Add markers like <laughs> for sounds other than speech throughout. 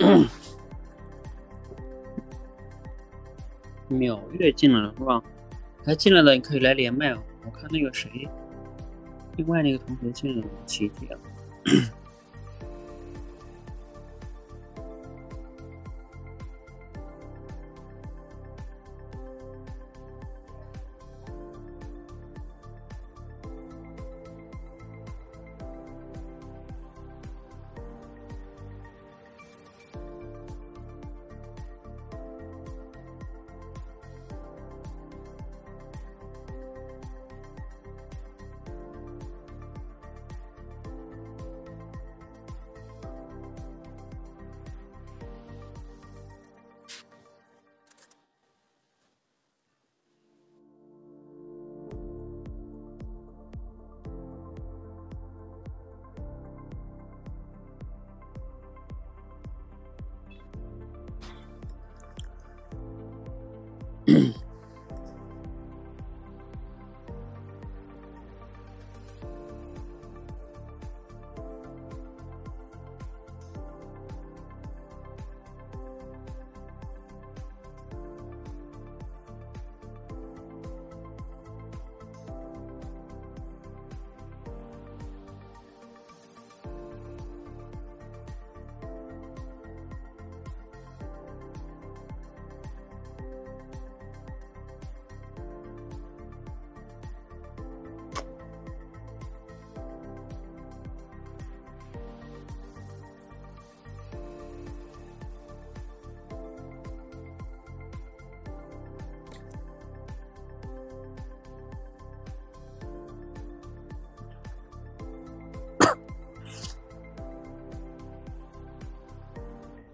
<clears throat> 秒月进来了是吧？还进来了你可以来连麦哦。我看那个谁，另外那个同学进来了，奇迹了！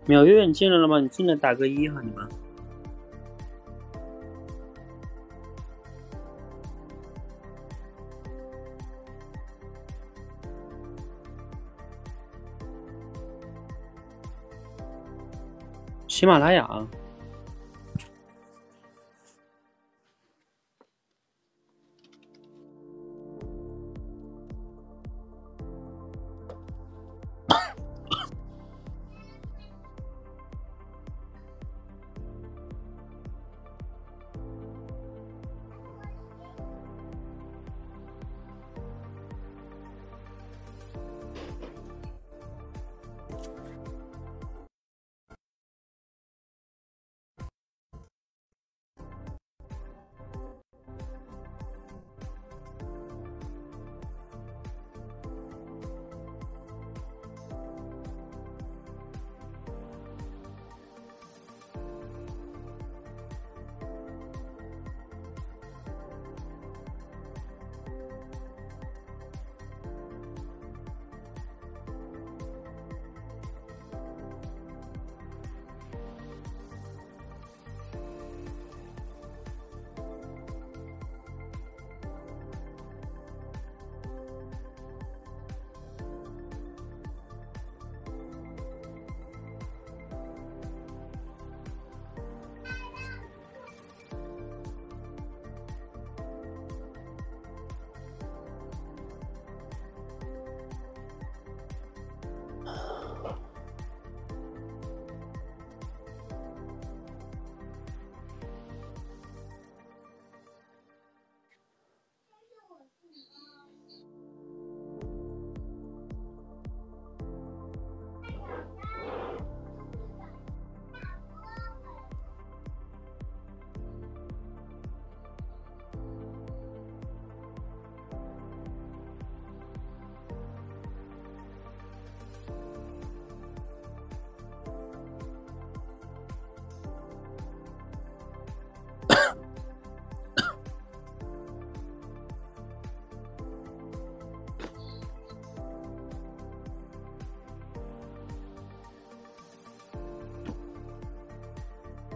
秒月你进来了吗？你进来打个一哈，你们。喜马拉雅。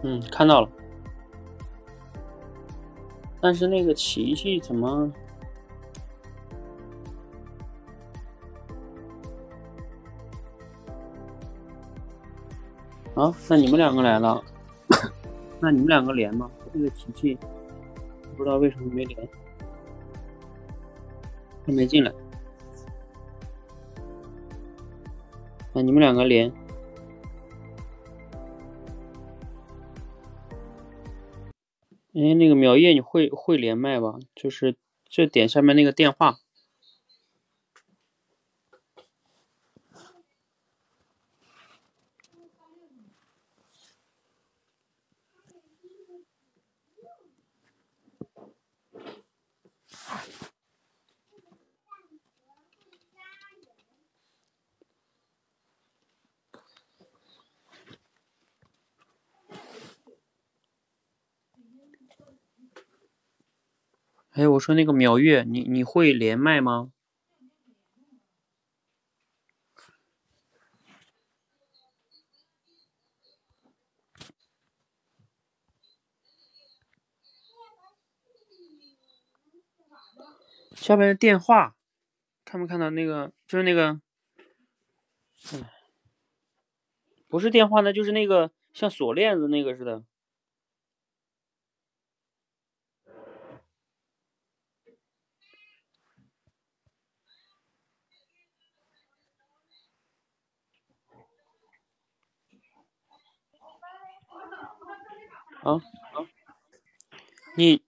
嗯，看到了，但是那个琪琪怎么？啊，那你们两个来了，<coughs> 那你们两个连吗？这个琪琪不知道为什么没连，他没进来。那你们两个连。哎，那个苗叶，你会会连麦吧？就是就点下面那个电话。说那个秒月，你你会连麦吗？下面的电话，看没看到那个？就是那个，嗯，不是电话，那就是那个像锁链子那个似的。啊啊！你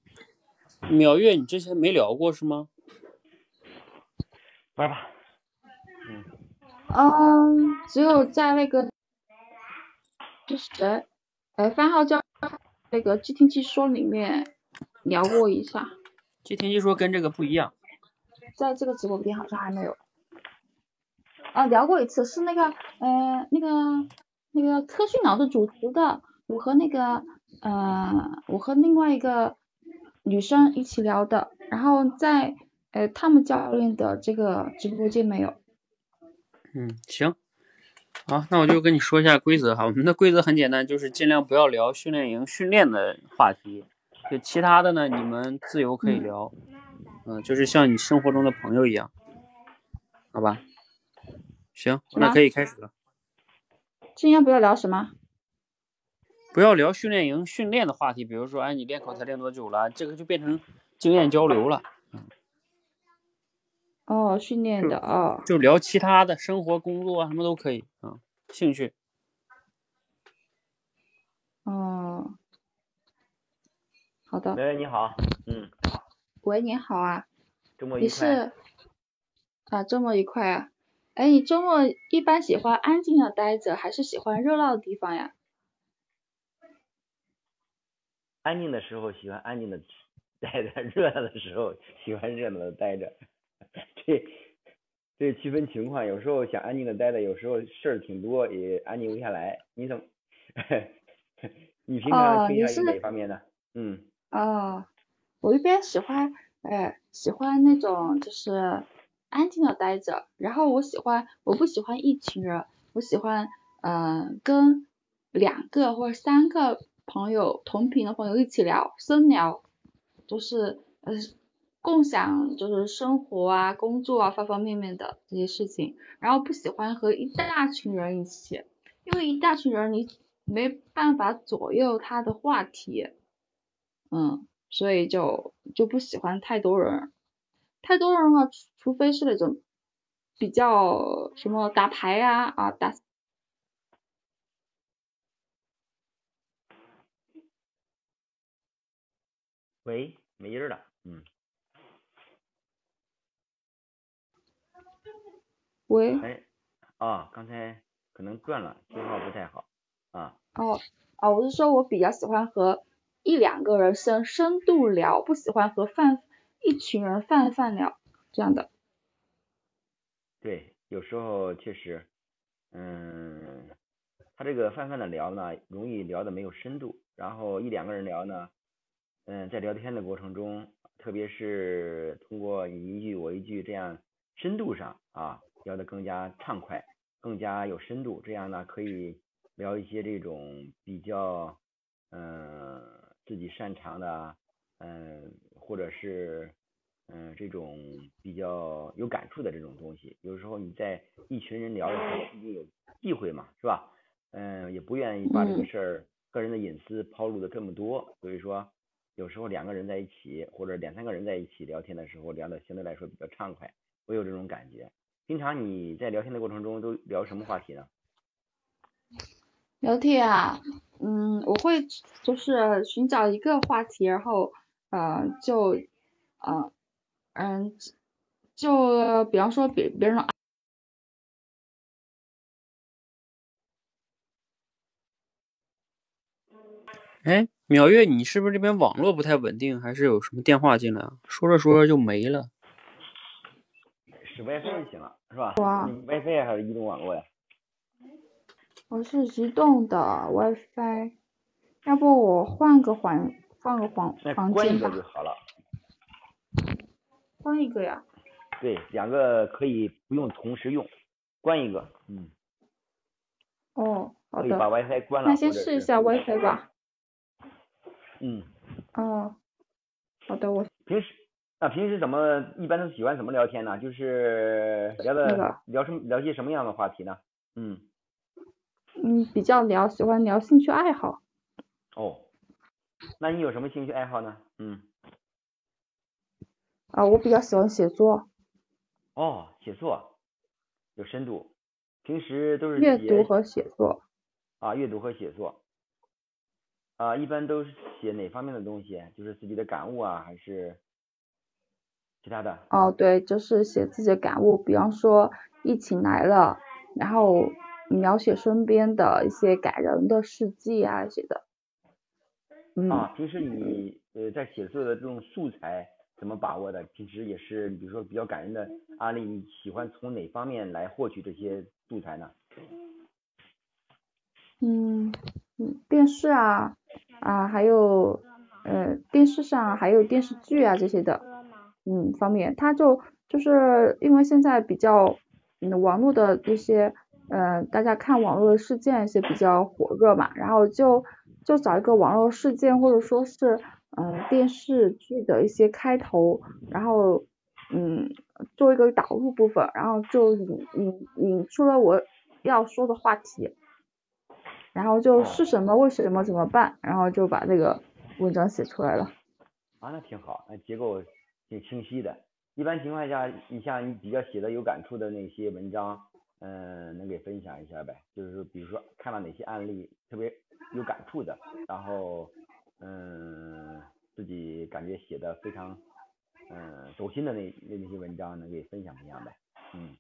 秒月，你之前没聊过是吗？玩吧。嗯。嗯，只有在那个就是哎番号叫那个机听技说里面聊过一下。机听技说跟这个不一样。在这个直播间好像还没有。啊，聊过一次，是那个呃那个那个科讯老师主持的，我和那个。呃，我和另外一个女生一起聊的，然后在呃他们教练的这个直播间没有。嗯，行，好，那我就跟你说一下规则哈。我们的规则很简单，就是尽量不要聊训练营训练的话题，就其他的呢，你们自由可以聊。嗯，就是像你生活中的朋友一样，好吧？行，那可以开始了。尽量不要聊什么？不要聊训练营训练的话题，比如说，哎，你练口才练多久了？这个就变成经验交流了。哦，训练的啊。就聊其他的生活、工作什么都可以啊，兴趣。哦，好的。喂，你好，嗯。喂，你好啊。周末愉快。你是啊，周末愉快啊。哎，你周末一般喜欢安静的待着，还是喜欢热闹的地方呀？安静的时候喜欢安静的待着，热闹的时候喜欢热闹的待着。这这区分情况，有时候想安静的待着，有时候事儿挺多也安静不下来。你怎么？你平常倾向于哪方面呢？嗯。哦，我一般喜欢，哎，喜欢那种就是安静的待着。然后我喜欢，我不喜欢一群人，我喜欢嗯跟两个或者三个。朋友同频的朋友一起聊，深聊，就是呃共享就是生活啊、工作啊方方面面的这些事情。然后不喜欢和一大群人一起，因为一大群人你没办法左右他的话题，嗯，所以就就不喜欢太多人。太多人的话，除非是那种比较什么打牌呀啊打。喂，没音了，嗯。喂。哎，啊，刚才可能断了，信号不太好，啊。哦，哦，我是说我比较喜欢和一两个人深深度聊，不喜欢和泛一群人泛泛聊这样的。对，有时候确实，嗯，他这个泛泛的聊呢，容易聊的没有深度，然后一两个人聊呢。嗯，在聊天的过程中，特别是通过你一句我一句这样深度上啊，聊得更加畅快，更加有深度。这样呢，可以聊一些这种比较嗯自己擅长的嗯，或者是嗯这种比较有感触的这种东西。有时候你在一群人聊的时候，你有忌讳嘛，是吧？嗯，也不愿意把这个事儿个人的隐私抛露的这么多，所以说。有时候两个人在一起，或者两三个人在一起聊天的时候，聊的相对来说比较畅快，我有这种感觉。平常你在聊天的过程中都聊什么话题呢？<laughs> 聊天啊，嗯，我会就是寻找一个话题，然后呃就呃嗯就比方说别别人哎，淼月，你是不是这边网络不太稳定，还是有什么电话进来啊？说着说着就没了。使 WiFi 就行了，是吧？WiFi 还是移动网络呀？我是移动的 WiFi，要不我换个环换个房那房间吧关一个就，好了。换一个呀。对，两个可以不用同时用，关一个，嗯，哦，好可以把的，WiFi 关了。那先试一下 WiFi 吧。嗯，哦，好的，我平时啊平时怎么一般都喜欢怎么聊天呢？就是聊的、那个聊什么聊些什么样的话题呢？嗯，嗯比较聊喜欢聊兴趣爱好。哦，那你有什么兴趣爱好呢？嗯，啊，我比较喜欢写作，哦，写作有深度，平时都是阅读和写作。啊阅读和写作啊，一般都是写哪方面的东西？就是自己的感悟啊，还是其他的？哦，对，就是写自己的感悟，比方说疫情来了，然后描写身边的一些感人的事迹啊写的。嗯，啊，平时你呃在写作的这种素材怎么把握的？平时也是比如说比较感人的案例，你喜欢从哪方面来获取这些素材呢？嗯嗯，电视啊啊，还有呃电视上还有电视剧啊这些的，嗯方面，它就就是因为现在比较嗯网络的这些呃大家看网络的事件一些比较火热嘛，然后就就找一个网络事件或者说是嗯、呃电视剧的一些开头，然后嗯做一个导入部分，然后就引引引出了我要说的话题。然后就是什么为什么怎么办，然后就把这个文章写出来了。啊，那挺好，那结构挺清晰的。一般情况下，你像你比较写的有感触的那些文章，嗯、能给分享一下呗？就是比如说看到哪些案例特别有感触的，然后嗯、自己感觉写的非常嗯、走心的那那那些文章，能给分享分享呗？嗯。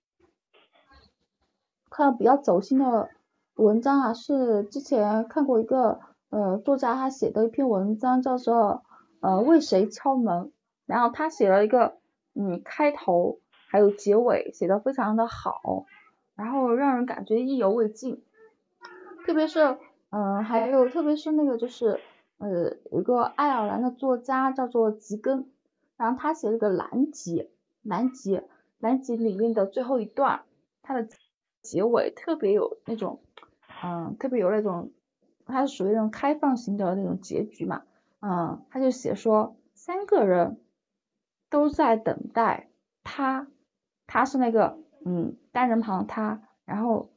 看到比较走心的文章啊，是之前看过一个呃作家他写的一篇文章，叫做呃为谁敲门，然后他写了一个嗯开头还有结尾写的非常的好，然后让人感觉意犹未尽，特别是嗯、还有特别是那个就是呃有个爱尔兰的作家叫做吉根，然后他写了个南极，南极南极里面的最后一段，他的结尾特别有那种，嗯，特别有那种，它是属于那种开放型的那种结局嘛，嗯，他就写说三个人都在等待他，他是那个嗯单人旁的他，然后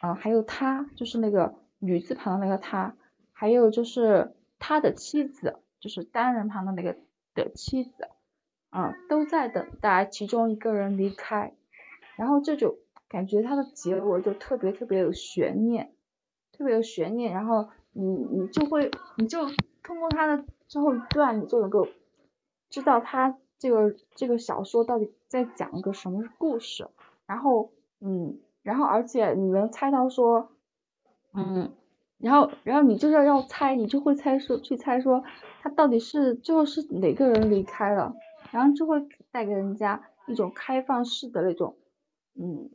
嗯还有他就是那个女字旁的那个他，还有就是他的妻子，就是单人旁的那个的妻子，嗯都在等待其中一个人离开，然后这就感觉他的结尾就特别特别有悬念，特别有悬念，然后你你就会你就通过它的最后一段，你就能够知道它这个这个小说到底在讲一个什么故事，然后嗯，然后而且你能猜到说，嗯，然后然后你就是要猜，你就会猜说去猜说他到底是最后是哪个人离开了，然后就会带给人家一种开放式的那种嗯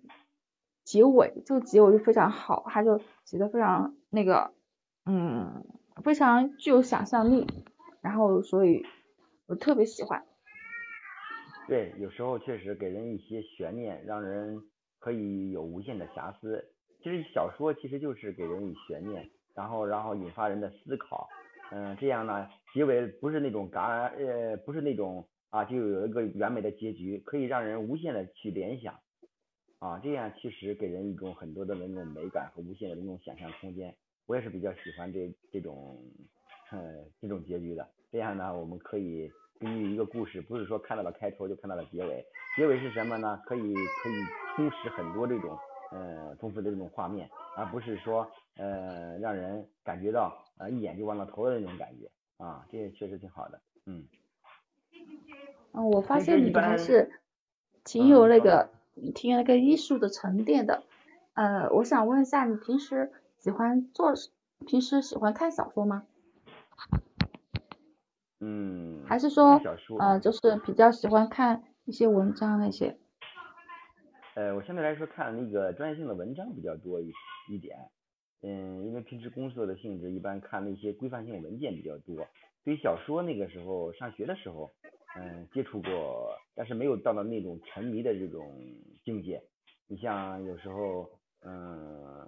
结尾，这个结尾就非常好，他就写的非常那个嗯非常具有想象力，然后所以我特别喜欢。对，有时候确实给人一些悬念，让人可以有无限的遐思。其实小说其实就是给人以悬念，然后然后引发人的思考。嗯，这样呢，结尾不是那种嘎呃，不是那种啊，就有一个完美的结局，可以让人无限的去联想。啊，这样其实给人一种很多的那种美感和无限的那种想象空间。我也是比较喜欢这这种，呃，这种结局的。这样呢，我们可以根据一个故事，不是说看到了开头就看到了结尾，结尾是什么呢？可以可以充实很多这种呃丰富的这种画面，而不是说呃让人感觉到呃一眼就望到头的那种感觉啊，这也确实挺好的，嗯。嗯，我发现你其实一般还是挺有那个挺有那个艺术的沉淀的。呃，我想问一下，你平时喜欢做，平时喜欢看小说吗？嗯，还是说呃，就是比较喜欢看一些文章那些？呃，我相对来说看那个专业性的文章比较多一一点，嗯，因为平时工作的性质，一般看那些规范性文件比较多。对于小说，那个时候上学的时候，嗯，接触过，但是没有到了那种沉迷的这种境界。你像有时候，嗯，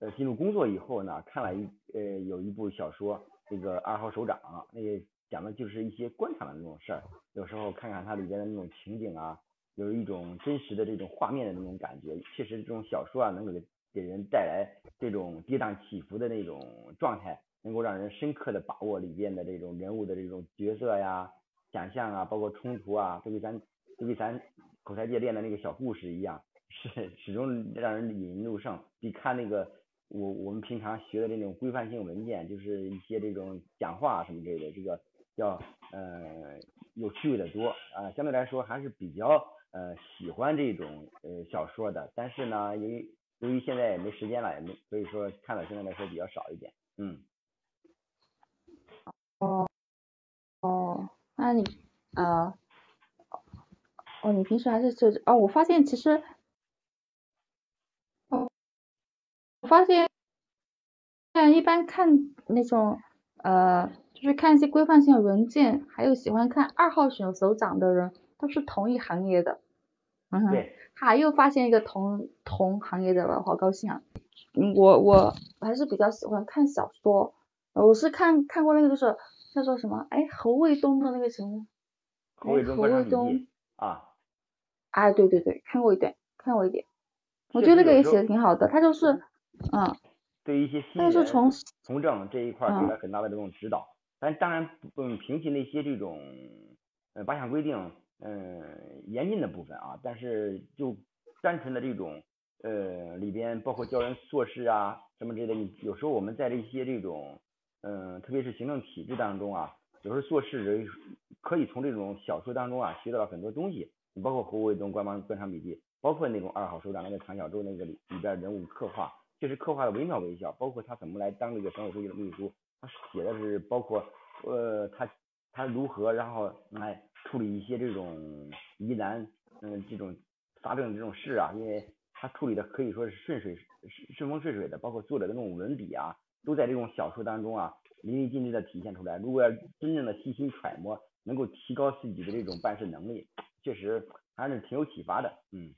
呃，进入工作以后呢，看了一呃有一部小说，那个二号首长，那个讲的就是一些官场的那种事儿，有时候看看它里边的那种情景啊。有一种真实的这种画面的那种感觉，确实这种小说啊，能给给人带来这种跌宕起伏的那种状态，能够让人深刻的把握里边的这种人物的这种角色呀、想象啊，包括冲突啊，都给咱都给咱口才界练的那个小故事一样，是始终让人引人入胜，比看那个我我们平常学的那种规范性文件，就是一些这种讲话什么之类的，这个要呃有趣味的多啊、相对来说还是比较。呃，喜欢这种呃小说的，但是呢，由于由于现在也没时间了，也没，所以说看的现在来说比较少一点，嗯。哦，那你呃，哦，你平时还是这哦，我发现其实，哦，我发现，现一般看那种呃，就是看一些规范性的文件，还有喜欢看二号选手长的人，都是同一行业的。嗯哼，对，还又发现一个同同行业的了，好高兴啊！嗯，我我还是比较喜欢看小说，呃我是看看过那个就是叫做什么，哎，侯卫东的那个什么，侯卫东哎侯卫东记，啊，哎，对对对，看过一点，看过一点，我觉得那个也写的挺好的，他就是，嗯，对于一些新人是从从政这一块儿给嗯了很大的这种指导，但当然嗯，平息那些这种呃八项规定嗯严禁的部分啊，但是就单纯的这种呃里边包括教人做事啊什么之类的，你有时候我们在这些这种嗯特别是行政体制当中啊，有时候做事人可以从这种小说当中啊学到很多东西，你包括侯卫东官方官场笔记，包括那种二号首长那个唐小舟那个里里边人物刻画。确实刻画的惟妙惟肖，包括他怎么来当这个省委书记的秘书，他写的是包括呃他他如何然后来处理一些这种疑难嗯这种发生的这种事啊，因为他处理的可以说是顺水顺风顺水的，包括作者的那种文笔啊，都在这种小说当中啊淋漓尽致的体现出来。如果要真正的细心揣摩，能够提高自己的这种办事能力，确实还是挺有启发的，嗯。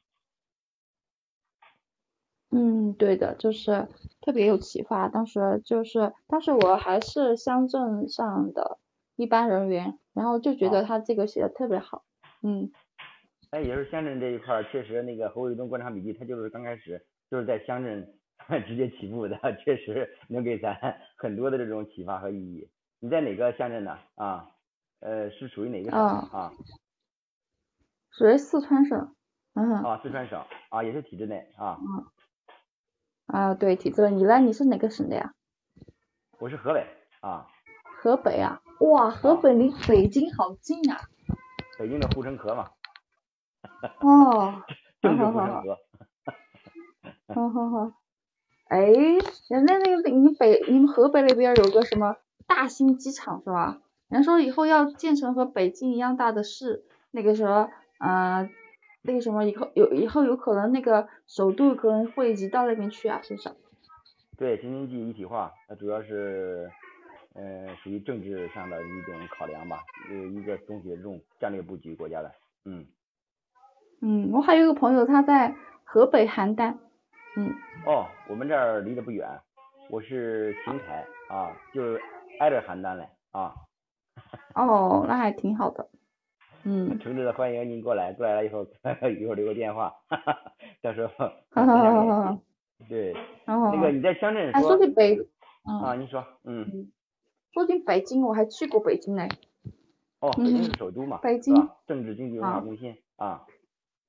嗯，对的，就是特别有启发。当时就是当时我还是乡镇上的一般人员，然后就觉得啊他这个写的特别好，嗯。哎，也是乡镇这一块，确实那个侯卫东观察笔记，他就是刚开始就是在乡镇 <laughs> 直接起步的，<laughs> 确实能给咱 <laughs> 很多的这种启发和意义。你在哪个乡镇呢？啊，呃，是属于哪个省啊啊？属于四川省，嗯，啊，四川省啊，也是体制内啊。啊，对，体制内。你来？你是哪个省的呀？我是河北啊，河北啊？哇，河啊北离北京好近啊！北京的护城河嘛，哦，政治好好好护城河。好好好。哎，人家那个你北你们河北那边有个什么大兴机场是吧？人家说以后要建成和北京一样大的市，那个什么，呃，那个什么以后有以后有可能那个首都可能会移到那边去啊，是不是？对，京津冀一体化，它主要是呃属于政治上的一种考量吧，呃一个总体的这种战略布局国家的，嗯。嗯，我还有一个朋友他在河北邯郸，嗯，哦，我们这儿离得不远，我是邢台啊，就是挨着邯郸嘞啊，<laughs> 哦，那还挺好的，嗯，<laughs> 诚挚的欢迎您过来，过来了以后一会儿留个电话，哈哈，到时候好好好好好。对，<laughs> 然后那个你在乡镇哎，说说起北，嗯，啊，你说，嗯，说起北京，我还去过北京嘞，哦，北京嗯是首都嘛，北京？政治经济文化啊中心啊，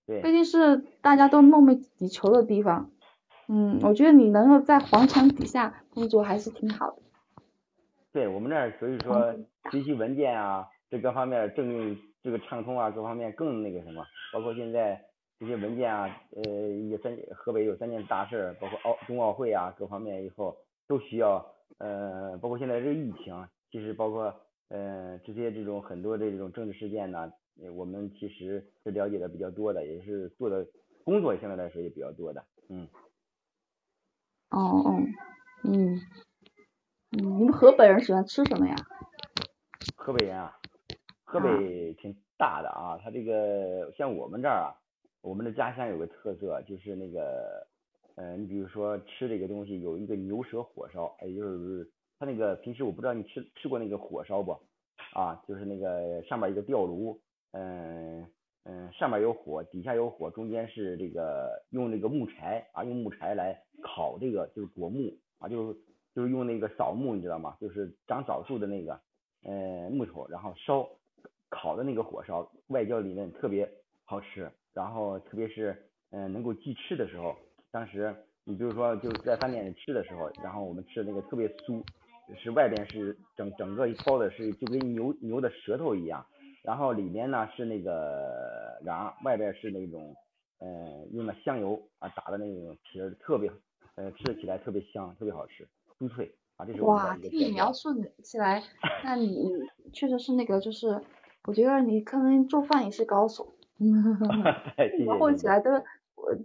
对。北京是大家都梦寐以求的地方，嗯，我觉得你能够在皇城底下工作还是挺好的。对我们这儿，所以说学习文件啊，这各方面政令这个畅通啊，各方面更那个什么，包括现在这些文件啊，呃，也三河北有三件大事，包括奥冬奥会啊，各方面以后都需要，呃，包括现在这个疫情，其实包括呃这些这种很多的这种政治事件呢，我们其实是了解的比较多的，也是做的工作相对来说也比较多的，嗯。哦哦，嗯。嗯，你们河北人喜欢吃什么呀？河北人啊，河北挺大的啊，他这个像我们这儿啊，我们的家乡有个特色，就是那个，嗯，你比如说吃这个东西，有一个牛舌火烧，也就是他那个平时我不知道你吃吃过那个火烧不？啊，就是那个上面一个吊炉，嗯嗯，上面有火，底下有火，中间是这个用那个木柴啊，用木柴来烤这个就是果木啊，就是。就是用那个扫木，你知道吗？就是长枣树的那个，呃，木头，然后烧烤的那个火烧，外焦里嫩，特别好吃。然后特别是，嗯，能够即吃的时候，当时你比如说就在饭店里吃的时候，然后我们吃的那个特别酥，是外边是整整个一包的是就跟牛牛的舌头一样，然后里面呢是那个瓤，外边是那种，呃，用的香油啊打的那种皮儿，特别，呃，吃起来特别香，特别好吃。酥脆啊，这是哇，听你描述起来，<laughs> 那你确实是那个，就是我觉得你可能做饭也是高手，<laughs> 描绘起来都我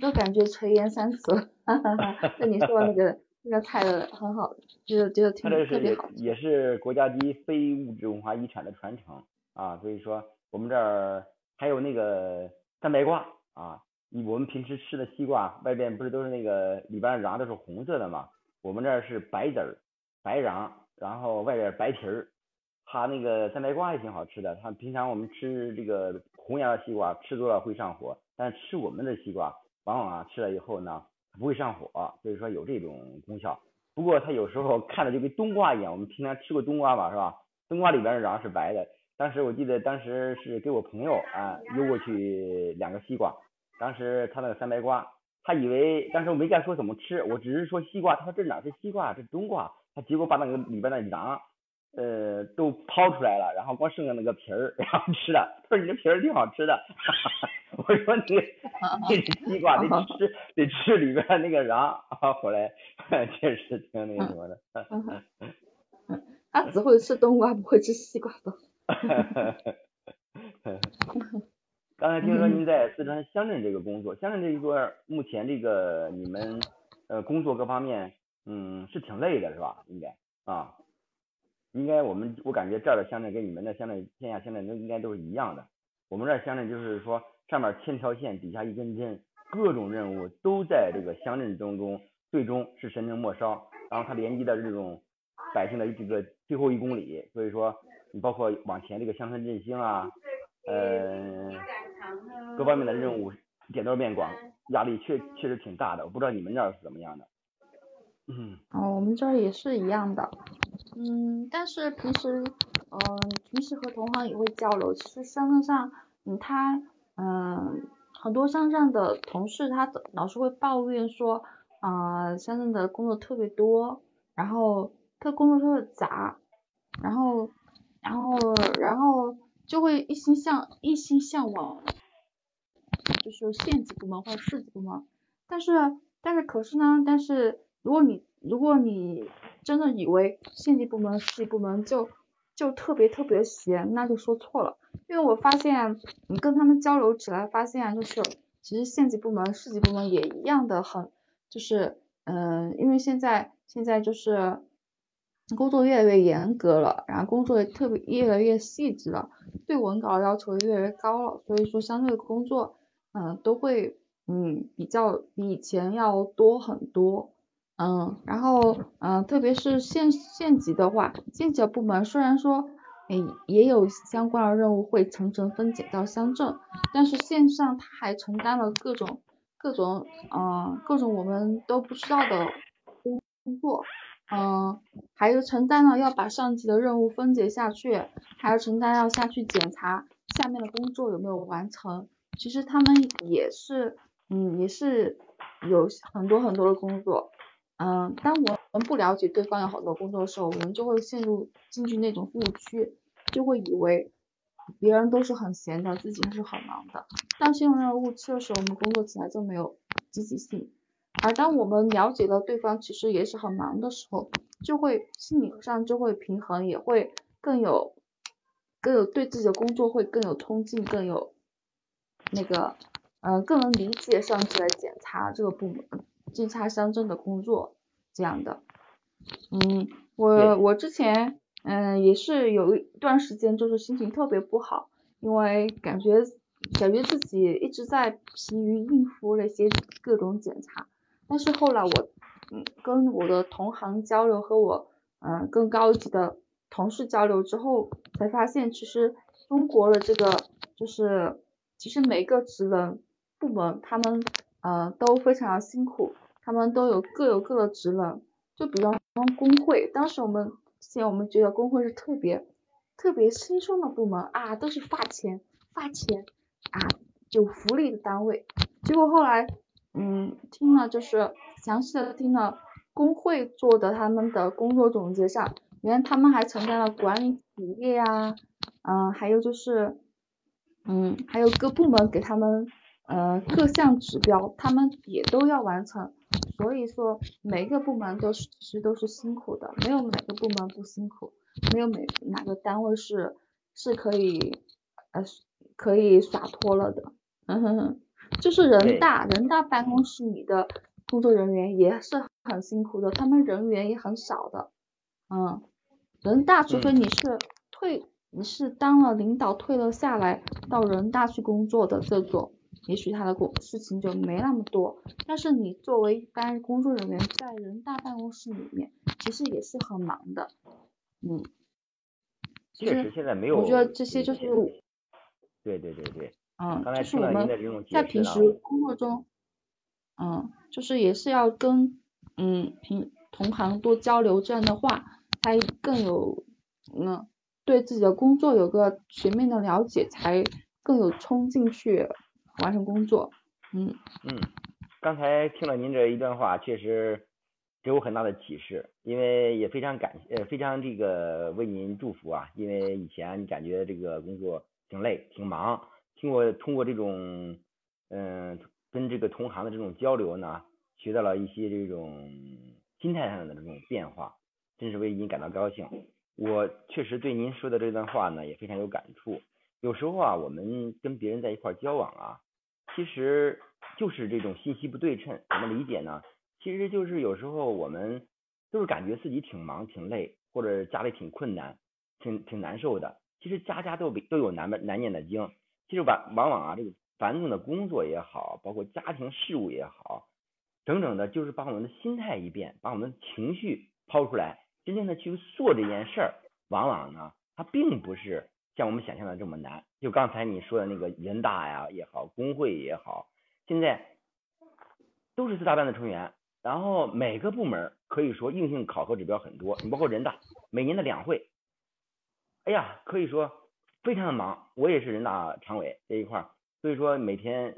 都感觉垂涎三尺了，哈哈哈。那你说那个那个菜的很好，觉得觉得挺特别好。也是国家级非物质文化遗产的传承啊，所以说我们这儿还有那个三白瓜啊，我们平时吃的西瓜外边不是都是那个里边瓤都是红色的嘛？我们这儿是白籽儿、白瓤，然后外边白皮儿。它那个三白瓜也挺好吃的。它平常我们吃这个红瓤的西瓜，吃多了会上火，但吃我们的西瓜，往往啊吃了以后呢，不会上火，所以说有这种功效。不过它有时候看着就跟冬瓜一样，我们平常吃过冬瓜吧，是吧？冬瓜里边瓤是白的。当时我记得当时是给我朋友啊邮过去两个西瓜，当时他那个三白瓜。他以为当时我没敢说怎么吃，我只是说西瓜，他说这哪是西瓜，这冬瓜，他结果把那个里边的瓤，呃，都抛出来了，然后光剩下那个皮儿，<laughs> 然后吃了。他说你这皮儿挺好吃的，<laughs> 我说你 <laughs> 这是西瓜，得吃得吃里边那个瓤。后来确实挺那个什么的。他只会吃冬瓜，不会吃西瓜的。<laughs> 刚才听说您在四川乡镇这个工作，乡镇这一块目前这个你们呃工作各方面，嗯是挺累的是吧？应该啊，应该我们我感觉这儿的乡镇跟你们的乡镇线下乡镇都应该都是一样的。我们这儿乡镇就是说上面千条线，底下一根针，各种任务都在这个乡镇当中，最终是神圣末梢，然后它连接的这种百姓的这个最后一公里，所以说你包括往前这个乡村振兴啊，呃。各方面的任务点多面广，压力确确实挺大的。我不知道你们那儿是怎么样的。嗯。哦，我们这儿也是一样的。嗯，但是平时，嗯，平时和同行也会交流。其实乡镇上，嗯，他，嗯，很多乡镇的同事，他老是会抱怨说，啊，乡镇的工作特别多，然后他工作特别杂，然后，然后，然后就会一心向一心向往。就是县级部门或者市级部门，但是但是可是呢，但是如果你如果你真的以为县级部门、市级部门就就特别特别闲，那就说错了。因为我发现你跟他们交流起来，发现就是其实县级部门、市级部门也一样的很，就是嗯，因为现在现在就是工作越来越严格了，然后工作也特别越来越细致了，对文稿要求越来越高了，所以说相对工作。嗯，都会嗯比较比以前要多很多，嗯，然后嗯特别是县县级的话，县级部门虽然说诶也有相关的任务会层层分解到乡镇，但是线上他还承担了各种各种嗯各种我们都不知道的工作，嗯，还有承担了要把上级的任务分解下去，还要承担要下去检查下面的工作有没有完成。其实他们也是，嗯，也是，有很多很多的工作，嗯，当我们不了解对方有很多工作的时候，我们就会陷入进去那种误区，就会以为别人都是很闲的，自己是很忙的。当陷入那个误区的时候，我们工作起来就没有积极性。而当我们了解了对方其实也是很忙的时候，就会心理上就会平衡，也会更有更有对自己的工作会更有冲劲，更有那个呃更能理解上级来检查这个部门监察乡镇的工作这样的。嗯，我我之前嗯也是有一段时间就是心情特别不好，因为感觉感觉自己一直在疲于应付那些各种检查。但是后来我，嗯，跟我的同行交流和我，嗯，更高级的同事交流之后，才发现其实中国的这个就是，其实每个职能部门他们，呃，都非常辛苦，他们都有各有各的职能。就比方说工会，当时我们之前我们觉得工会是特别特别轻松的部门啊，都是发钱发钱啊，有福利的单位。结果后来。嗯，听了就是详细的听了工会做的他们的工作总结上，原来他们还承担了管理企业呀，嗯，还有就是，嗯，还有各部门给他们，呃，各项指标，他们也都要完成，所以说每个部门都是其实都是辛苦的，没有哪个部门不辛苦，没有每哪个单位是是可以，呃，可以洒脱了的，嗯哼哼。就是人大人大办公室里的工作人员也是很辛苦的，他们人员也很少的，嗯，人大除非你是退，你是当了领导退了下来到人大去工作的这种，也许他的工事情就没那么多，但是你作为一般工作人员在人大办公室里面，其实也是很忙的，嗯，确实现在没有，我觉得这些就是，对对对对。嗯，就是我们在平时工作中，嗯，就是也是要跟嗯平同行多交流，这样的话，才更有嗯对自己的工作有个全面的了解，才更有冲劲去完成工作。嗯嗯，刚才听了您这一段话，确实给我很大的启示，因为也非常感呃非常这个为您祝福啊，因为以前感觉这个工作挺累挺忙。通过通过这种嗯跟这个同行的这种交流呢，学到了一些这种心态上的这种变化，真是为您感到高兴。我确实对您说的这段话呢也非常有感触。有时候啊，我们跟别人在一块交往啊，其实就是这种信息不对称。怎么理解呢？其实就是有时候我们都是感觉自己挺忙挺累，或者家里挺困难，挺挺难受的。其实家家都都有难难念的经。其实往往往啊，这个繁重的工作也好，包括家庭事务也好，整整的，就是把我们的心态一变，把我们的情绪抛出来，真正的去做这件事儿，往往呢，它并不是像我们想象的这么难。就刚才你说的那个人大呀也好，工会也好，现在都是四大班的成员，然后每个部门可以说硬性考核指标很多，你包括人大每年的两会，哎呀，可以说。非常的忙，我也是人大常委这一块儿，所以说每天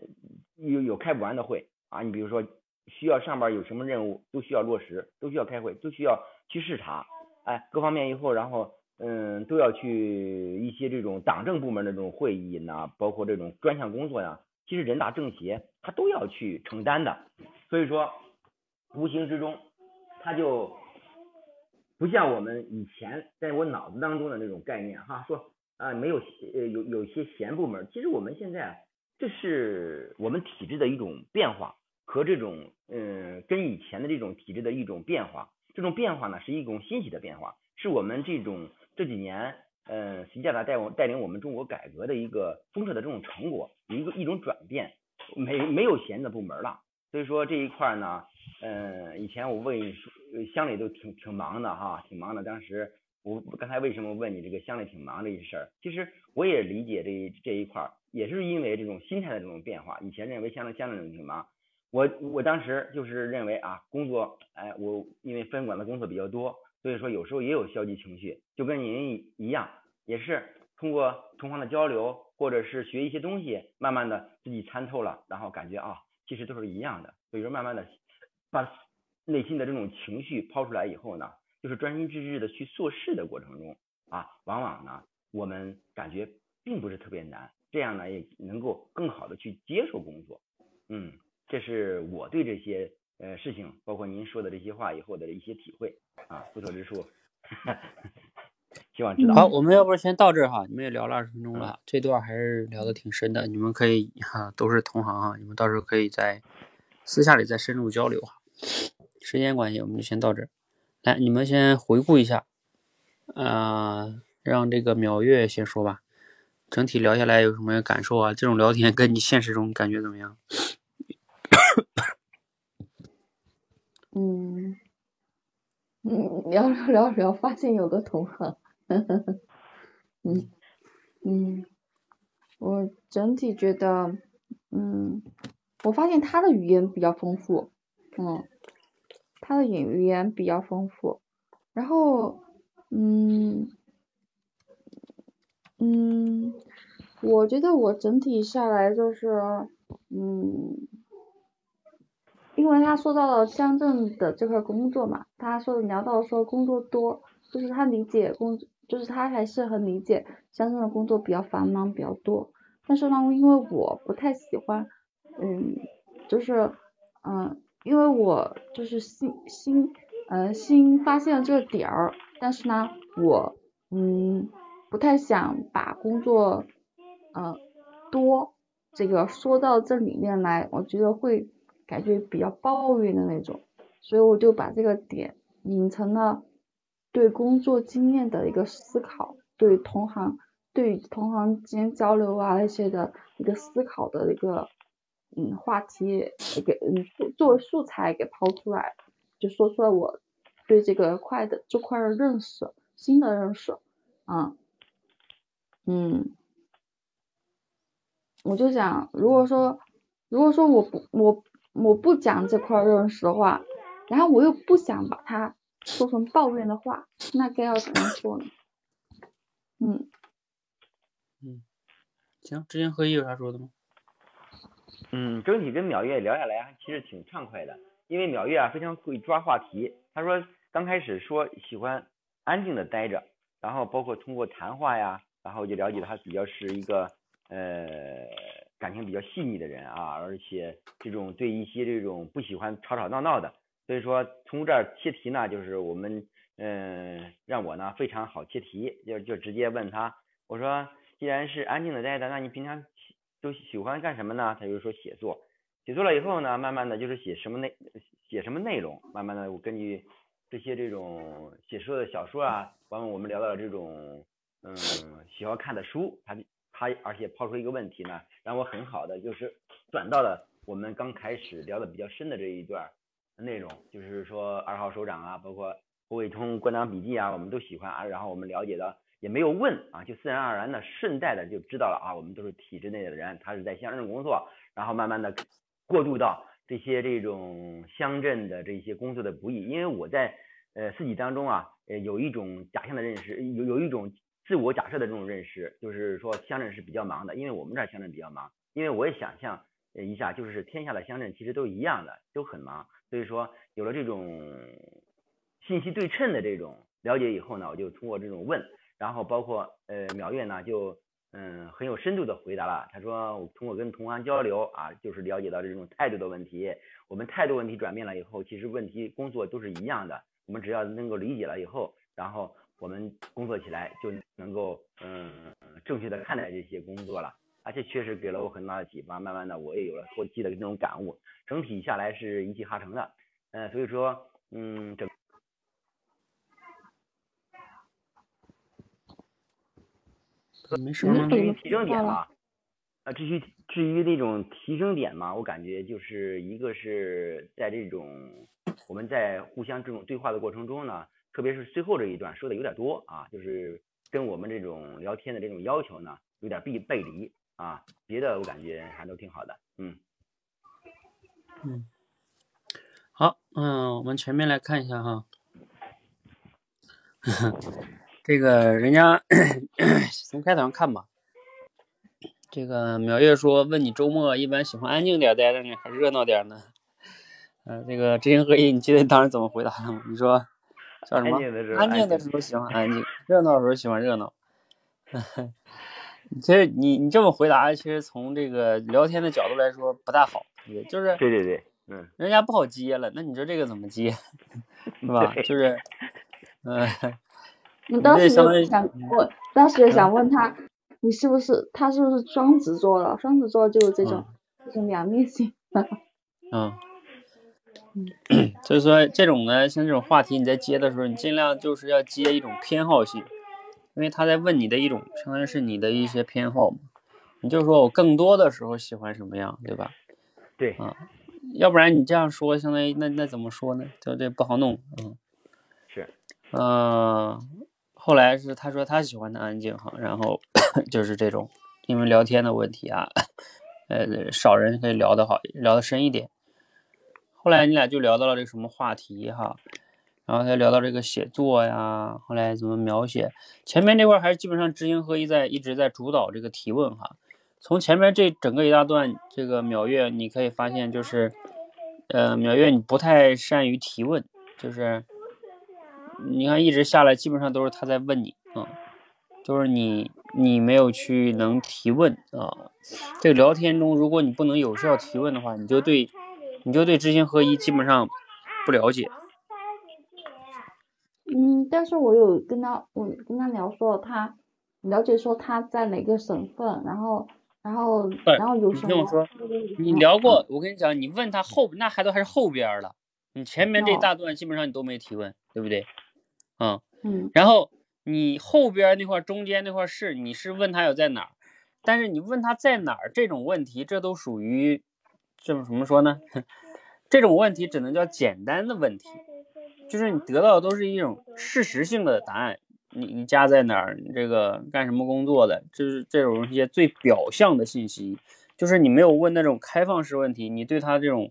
有有开不完的会啊。你比如说需要上边有什么任务，都需要落实，都需要开会，都需要去视察，哎，各方面以后，然后嗯都要去一些这种党政部门的这种会议呢，包括这种专项工作呀，其实人大政协他都要去承担的。所以说无形之中，他就不像我们以前在我脑子当中的那种概念哈，说。啊，没有呃有有些闲部门，其实我们现在这是我们体制的一种变化和这种嗯跟以前的这种体制的一种变化，这种变化呢是一种欣喜的变化，是我们这种这几年嗯习家大带我带领我们中国改革的一个丰硕的这种成果，一个一种转变，没没有闲的部门了，所以说这一块呢嗯以前我问乡里都挺挺忙的哈，挺忙的，当时。我刚才为什么问你这个乡里挺忙这一事儿？其实我也理解这这一块儿，也是因为这种心态的这种变化。以前认为乡里乡里挺忙，我我当时就是认为啊，工作哎，我因为分管的工作比较多，所以说有时候也有消极情绪，就跟您一样，也是通过同行的交流或者是学一些东西，慢慢的自己参透了，然后感觉啊，其实都是一样的。所以说，慢慢的把内心的这种情绪抛出来以后呢，就是专心致志的去做事的过程中啊，往往呢，我们感觉并不是特别难，这样呢也能够更好的去接受工作。嗯，这是我对这些呃事情，包括您说的这些话以后的一些体会啊，不错之处。<laughs> 希望知道。好，我们要不先到这儿哈，你们也聊了二十分钟了，这段还是聊的挺深的，你们可以哈，都是同行哈，你们到时候可以在私下里再深入交流哈。时间关系，我们就先到这儿。来，你们先回顾一下，啊，让这个秒月先说吧。整体聊下来有什么感受啊？这种聊天跟你现实中感觉怎么样？嗯嗯，聊聊聊聊，发现有个同行。嗯嗯，我整体觉得，嗯，我发现他的语言比较丰富，嗯，他的语言比较丰富，然后，嗯嗯，我觉得我整体下来就是，嗯，因为他说到了乡镇的这块工作嘛，他说聊到说工作多，就是他理解工。就是他还是很理解乡镇的工作比较繁忙比较多，但是呢，因为我不太喜欢，嗯，就是嗯，因为我就是新新呃新发现了这个点儿，但是呢，我嗯不太想把工作呃多这个说到这里面来，我觉得会感觉比较抱怨的那种，所以我就把这个点引成了。对工作经验的一个思考，对同行对同行之间交流啊那些的一个思考的一个嗯话题给嗯作作为素材给抛出来，就说出来我对这个块的这块的认识新的认识啊嗯，我就想如果说如果说我不我我不讲这块认识的话，然后我又不想把它。说成抱怨的话，那该要怎么说呢？嗯嗯，行，知行合一有啥说的吗？嗯，整体跟淼月聊下来其实挺畅快的，因为淼月啊非常会抓话题。他说刚开始说喜欢安静的待着，然后包括通过谈话呀，然后就了解他比较是一个呃感情比较细腻的人啊，而且这种对一些这种不喜欢吵吵闹闹的。所以说从这儿切题呢，就是我们嗯让我呢非常好切题，就就直接问他，我说既然是安静的待着，那你平常都喜欢干什么呢？他就是说写作，写作了以后呢，慢慢的就是写什么内写什么内容，慢慢的我根据这些这种写书的小说啊，完了我们聊到了这种嗯喜欢看的书，他他而且抛出一个问题呢，让我很好的就是转到了我们刚开始聊的比较深的这一段。内容就是说二号首长啊，包括胡伟通关党笔记啊，我们都喜欢啊。然后我们了解到也没有问啊，就自然而然的顺带的就知道了啊。我们都是体制内的人，他是在乡镇工作，然后慢慢的过渡到这些这种乡镇的这些工作的不易。因为我在呃自己当中啊，呃有一种假象的认识，有有一种自我假设的这种认识，就是说乡镇是比较忙的，因为我们这儿乡镇比较忙。因为我也想象一下，就是天下的乡镇其实都一样的，都很忙。所以说，有了这种信息对称的这种了解以后呢，我就通过这种问，然后包括呃苗月呢就嗯很有深度的回答了。他说我通过跟同行交流啊，就是了解到这种态度的问题。我们态度问题转变了以后，其实问题工作都是一样的。我们只要能够理解了以后，然后我们工作起来就能够嗯正确的看待这些工作了。而且确实给了我很大的启发，慢慢的我也有了后期的这种感悟，整体下来是一气呵成的，嗯，所以说，嗯，整，没事吗？至于提升点嘛，啊，至于至于那种提升点嘛，我感觉就是一个是在这种我们在互相这种对话的过程中呢，特别是最后这一段说的有点多啊，就是跟我们这种聊天的这种要求呢有点背背离。啊，别的我感觉还都挺好的，嗯，嗯，好，嗯，我们前面来看一下哈，<laughs> 这个人家 <clears throat> 从开头上看吧，这个苗月说，问你周末一般喜欢安静点待着呢，还是热闹点呢？嗯、这个知行合一，你记得当时怎么回答的吗？你说叫什么安？静的时候，安静的时候喜欢安静，热闹的时候喜欢热闹。<laughs> 其实你你这么回答，其实从这个聊天的角度来说不大好，也就是对对对，嗯，人家不好接了，那你说这个怎么接，<laughs> 是吧？就是，嗯、你当时想问，当时也想问他，你是不是他是不是双子座的？双子座就是这种、这种两面性。嗯 <laughs> <clears throat> 就是说这种呢，像这种话题你在接的时候，你尽量就是要接一种偏好性，因为他在问你的一种，相当于是你的一些偏好嘛。你就说我更多的时候喜欢什么样，对吧？对，啊要不然你这样说，相当于那那怎么说呢？就这不好弄，嗯。是，嗯，后来是他说他喜欢的安静哈，然后 <coughs> 就是这种因为聊天的问题啊，呃，少人可以聊得好，聊得深一点。后来你俩就聊到了这个什么话题哈，然后才聊到这个写作呀，后来怎么描写，前面这块还是基本上知行合一在一直在主导这个提问哈。从前面这整个一大段，这个秒月你可以发现就是，呃，秒月你不太善于提问，就是你看一直下来基本上都是他在问你啊、就是你你没有去能提问啊、这个聊天中如果你不能有效提问的话，你就对你就对知行合一基本上不了解。嗯，但是我有跟他，我跟他聊说他了解说他在哪个省份，然后然后然后有什么你听我说，你嗯聊过，我跟你讲，你问他后那还都还是后边了，你前面这哦大段基本上你都没提问，对不对？嗯，嗯然后你后边儿那块儿中间那块儿是你是问他有在哪儿，但是你问他在哪儿这种问题，这都属于这种怎么说呢？<laughs> 这种问题只能叫简单的问题，就是你得到的都是一种事实性的答案。你你家在哪儿？你这个干什么工作的？就是这种一些最表象的信息，就是你没有问那种开放式问题，你对他这种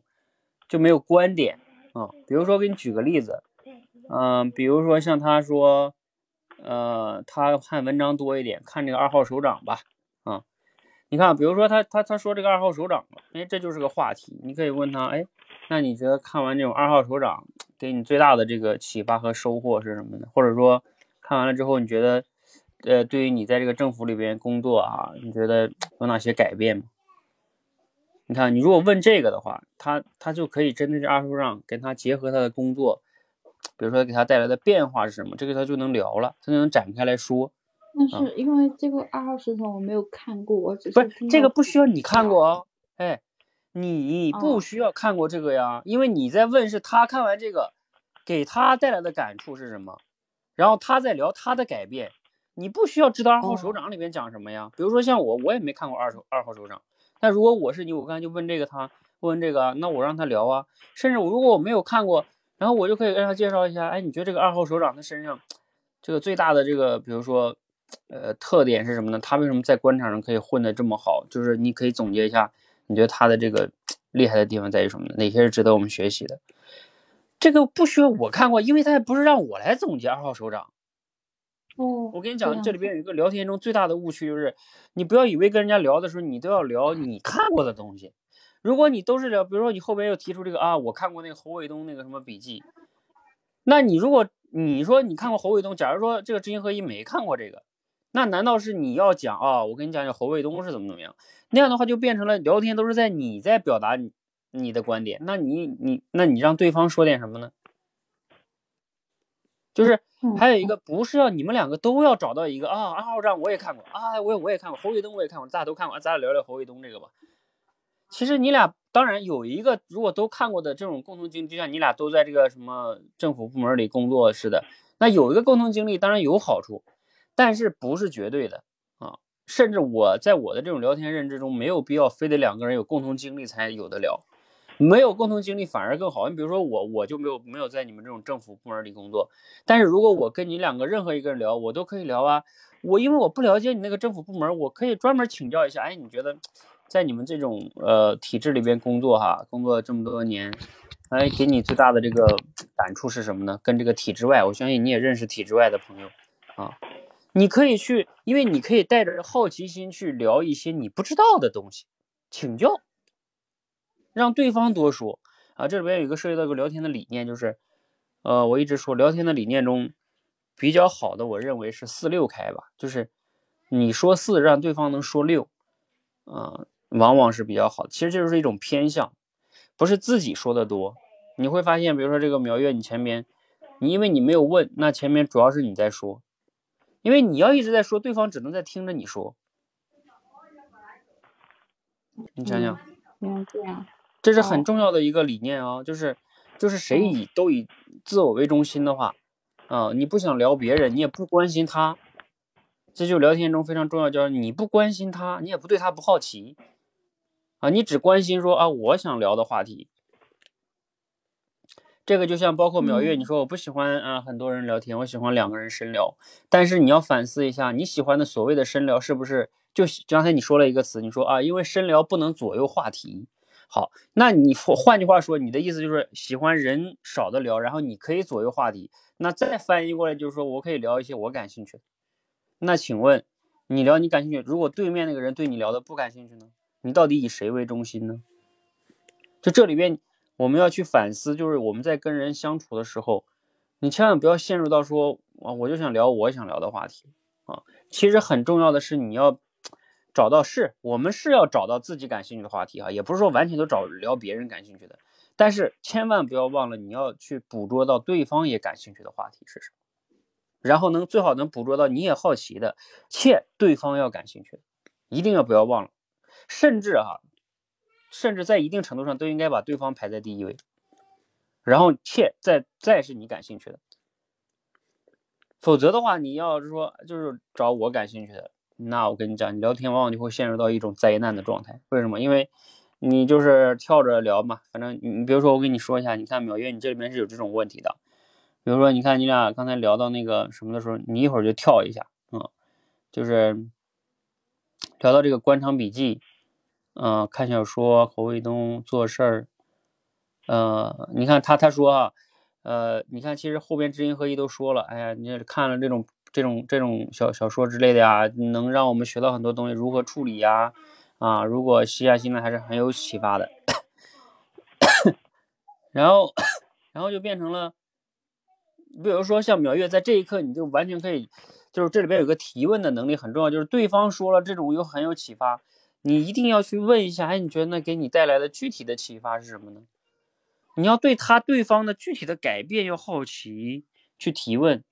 就没有观点啊。比如说，给你举个例子，嗯、比如说像他说，呃，他看文章多一点，看这个二号首长吧，啊，你看，比如说他他他说这个二号首长，哎，这就是个话题，你可以问他，哎，那你觉得看完这种二号首长，给你最大的这个启发和收获是什么呢？或者说看完了之后，你觉得，呃，对于你在这个政府里边工作啊，你觉得有哪些改变吗？你看，你如果问这个的话，他他就可以针对这二号首长，跟他结合他的工作，比如说给他带来的变化是什么，这个他就能聊了，他就能展开来说。但是因为这个二号石头我没有看过，我只不是这个不需要你看过哦，哎，你不哦需要看过这个呀，因为你在问是他看完这个，给他带来的感触是什么，然后他在聊他的改变，你不需要知道二号首哦长里面讲什么呀。比如说像我，我也没看过二手二号首长，那如果我是你，我刚才就问这个他问这个，那我让他聊啊，甚至我如果我没有看过，然后我就可以跟他介绍一下，哎，你觉得这个二号首长他身上这个最大的这个，比如说。呃，特点是什么呢？他为什么在官场上可以混得这么好？就是你可以总结一下，你觉得他的这个 <tsk> 厉害的地方在于什么呢？哪些是值得我们学习的？这个不需要我看过，因为他也不是让我来总结二号首长。哦，我跟你讲，这里边有一个聊天中最大的误区，就是你不要以为跟人家聊的时候，你都要聊你看过的东西。如果你都是聊，比如说你后边又提出这个啊，我看过那个侯卫东那个什么笔记，那你如果你说你看过侯卫东，假如说这个知行合一没看过这个，那难道是你要讲啊？我跟你讲讲侯卫东是怎么怎么样？那样的话就变成了聊天都是在你在表达你你的观点，那你你那你让对方说点什么呢？就是嗯还有一个不是要你们两个都要找到一个啊，二号站我也看过啊，我也我也看过侯卫东我也看过，咱俩都看过，咱俩聊聊侯卫东这个吧。其实你俩当然有一个如果都看过的这种共同经历，就像你俩都在这个什么政府部门里工作似的，那有一个共同经历当然有好处，但是不是绝对的啊。甚至我在我的这种聊天认知中，没有必要非得两个人有共同经历才有的聊，没有共同经历反而更好。你比如说我，我就没有没有在你们这种政府部门里工作，但是如果我跟你两个任何一个人聊，我都可以聊啊。我因为我不了解你那个政府部门，我可以专门请教一下。哎，你觉得在你们这种呃体制里边工作哈，工作这么多年，哎，给你最大的这个感触是什么呢？跟这个体制外，我相信你也认识体制外的朋友啊。你可以去，因为你可以带着好奇心去聊一些你不知道的东西，请教，让对方多说啊。这里边有一个涉及到一个聊天的理念，就是呃，我一直说聊天的理念中比较好的，我认为是四六开吧，就是你说四，让对方能说六，啊，往往是比较好的。其实这就是一种偏向，不是自己说的多。你会发现，比如说这个苗月，你前面你因为你没有问，那前面主要是你在说。因为你要一直在说，对方只能在听着你说。你想想，嗯，这样，这是很重要的一个理念啊，就是就是谁以都以自我为中心的话，啊，你不想聊别人，你也不关心他，这就聊天中非常重要，就是你不关心他，你也不对他不好奇，啊，你只关心说啊，我想聊的话题。这个就像包括苗月，你说我不喜欢啊，很多人聊天，我喜欢两个人深聊。但是你要反思一下，你喜欢的所谓的深聊是不是就刚才你说了一个词，你说啊，因为深聊不能左右话题。好，那你换句话说，你的意思就是喜欢人少的聊，然后你可以左右话题。那再翻译过来就是说我可以聊一些我感兴趣的。那请问你聊你感兴趣，如果对面那个人对你聊的不感兴趣呢？你到底以谁为中心呢？就这里边。我们要去反思，就是我们在跟人相处的时候，你千万不要陷入到说啊，我就想聊我想聊的话题啊。其实很重要的是，你要找到是我们是要找到自己感兴趣的话题啊，也不是说完全都找聊别人感兴趣的，但是千万不要忘了，你要去捕捉到对方也感兴趣的话题是什么，然后能最好能捕捉到你也好奇的，且对方要感兴趣的，一定要不要忘了，甚至哈。甚至在一定程度上都应该把对方排在第一位，然后切再再是你感兴趣的，否则的话，你要是说就是找我感兴趣的，那我跟你讲，你聊天往往就会陷入到一种灾难的状态。为什么？因为你就是跳着聊嘛，反正你比如说我跟你说一下，你看淼月，你这里面是有这种问题的，比如说你看你俩刚才聊到那个什么的时候，你一会儿就跳一下，嗯，就是聊到这个官场笔记。嗯，看小说，侯卫东做事儿，呃，你看他他说啊，呃，你看其实后边知行合一都说了，哎呀，你看了这种这种这种小小说之类的呀，能让我们学到很多东西，如何处理呀，啊，如果细下心来还是很有启发的。然后，然后就变成了，比如说像苗月，在这一刻你就完全可以，就是这里边有个提问的能力很重要，就是对方说了这种又很有启发。你一定要去问一下，哎，你觉得那给你带来的具体的启发是什么呢？你要对他对方的具体的改变要好奇，去提问。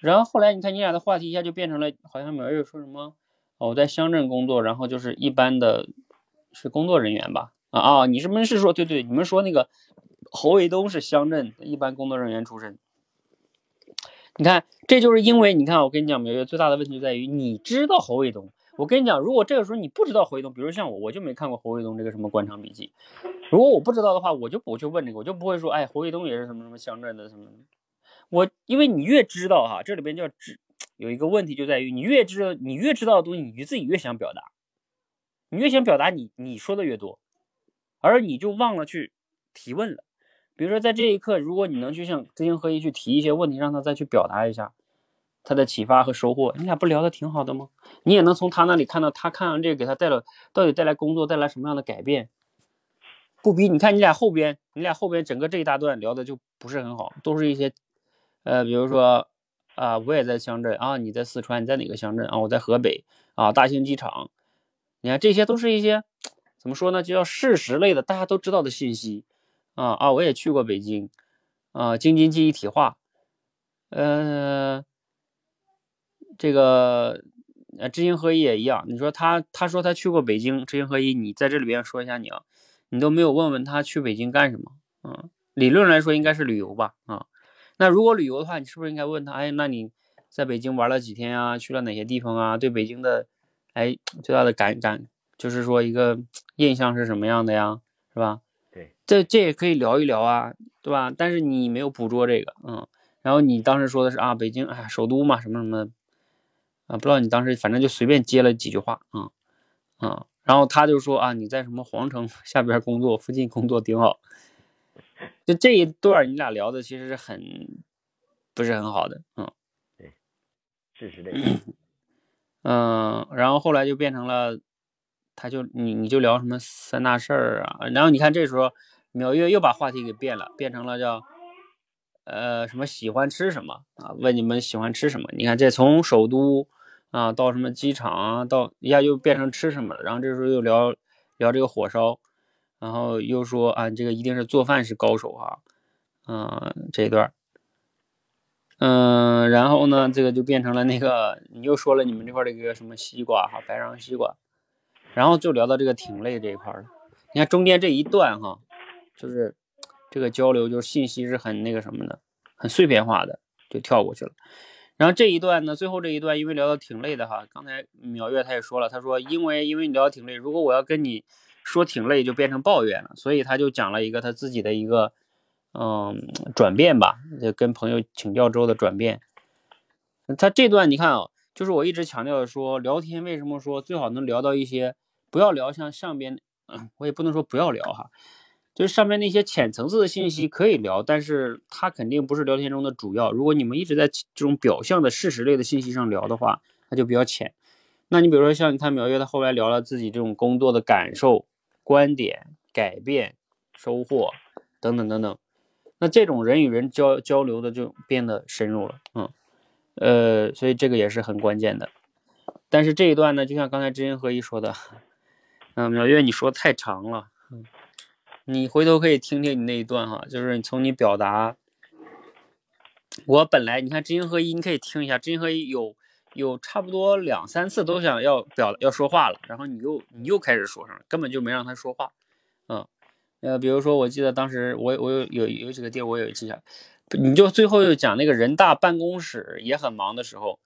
然后后来你看你俩的话题一下就变成了，好像苗月说什么，哦，我在乡镇工作，然后就是一般的，是工作人员吧？啊啊，你是不是说对对，你们说那个侯卫东是乡镇一般工作人员出身？你看，这就是因为你看，我跟你讲，苗月最大的问题在于你知道侯卫东。我跟你讲，如果这个时候你不知道侯卫东，比如像我，我就没看过侯卫东这个什么官场笔记。如果我不知道的话，我就不去问这个，我就不会说，哎，侯卫东也是什么什么乡镇的什么。我因为你越知道哈，这里边就要知有一个问题就在于你越知道，你越知道的东西，你自己越想表达，你越想表达，你你说的越多，而你就忘了去提问了。比如说在这一刻，如果你能去向知行合一去提一些问题，让他再去表达一下。他的启发和收获，你俩不聊的挺好的吗？你也能从他那里看到，他看完这个给他带了，到底带来工作带来什么样的改变？不比你看你俩后边，你俩后边整个这一大段聊的就不是很好，都是一些，呃，比如说啊，我也在乡镇啊，你在四川，你在哪个乡镇啊？我在河北啊，大兴机场，你看这些都是一些怎么说呢？就叫事实类的，大家都知道的信息啊啊，我也去过北京啊，京津冀一体化，呃。这个呃，知行合一也一样。你说他，他说他去过北京，知行合一，你在这里边说一下你啊，你都没有问问他去北京干什么？嗯，理论来说应该是旅游吧？啊，那如果旅游的话，你是不是应该问他？哎，那你在北京玩了几天啊？去了哪些地方啊？对北京的，哎，最大的感感就是说一个印象是什么样的呀？是吧？对，这这也可以聊一聊啊，对吧？但是你没有捕捉这个，嗯，然后你当时说的是啊，北京，哎，首都嘛，什么什么。啊，不知道你当时反正就随便接了几句话啊，啊，然后他就说啊，你在什么皇城 <laughs> 下边工作，附近工作挺好。就这一段你俩聊的其实是很不是很好的，嗯，对，事实类。<clears throat> 嗯，然后后来就变成了，他就你你就聊什么三大事儿啊，然后你看这时候苗月又把话题给变了，变成了叫呃什么喜欢吃什么啊？问你们喜欢吃什么？你看这从首都啊到什么机场啊，到一下又变成吃什么了。然后这时候又聊聊这个火烧，然后又说啊这个一定是做饭是高手哈，嗯这一段。嗯，然后呢，这个就变成了那个，你又说了你们这块这个什么西瓜哈，白瓤西瓜，然后就聊到这个挺累这一块了。你看中间这一段哈，就是这个交流，就是信息是很那个什么的，很碎片化的，就跳过去了。然后这一段呢，最后这一段因为聊到挺累的哈，刚才淼月他也说了，他说因为因为你聊挺累，如果我要跟你说挺累，就变成抱怨了，所以他就讲了一个他自己的一个。嗯，转变吧，就跟朋友请教之后的转变。他这段你看啊，就是我一直强调的说，聊天为什么说最好能聊到一些，不要聊像上边，我也不能说不要聊哈，就是上面那些浅层次的信息可以聊，但是它肯定不是聊天中的主要。如果你们一直在这种表象的事实类的信息上聊的话，它就比较浅。那你比如说像你看苗月，他后来聊了自己这种工作的感受、观点、改变、收获等等等等。那这种人与人交交流的就变得深入了，嗯，呃，所以这个也是很关键的。但是这一段呢，就像刚才知行合一说的，嗯，苗月你说太长了，嗯，你回头可以听听你那一段哈，就是你从你表达，我本来你看知行合一，你可以听一下，知行合一有有差不多两三次都想要表要说话了，然后你又你又开始说上了，根本就没让他说话，嗯。呃，比如说，我记得当时我我有有有几个店，我有记下，你就最后又讲那个人大办公室也很忙的时候，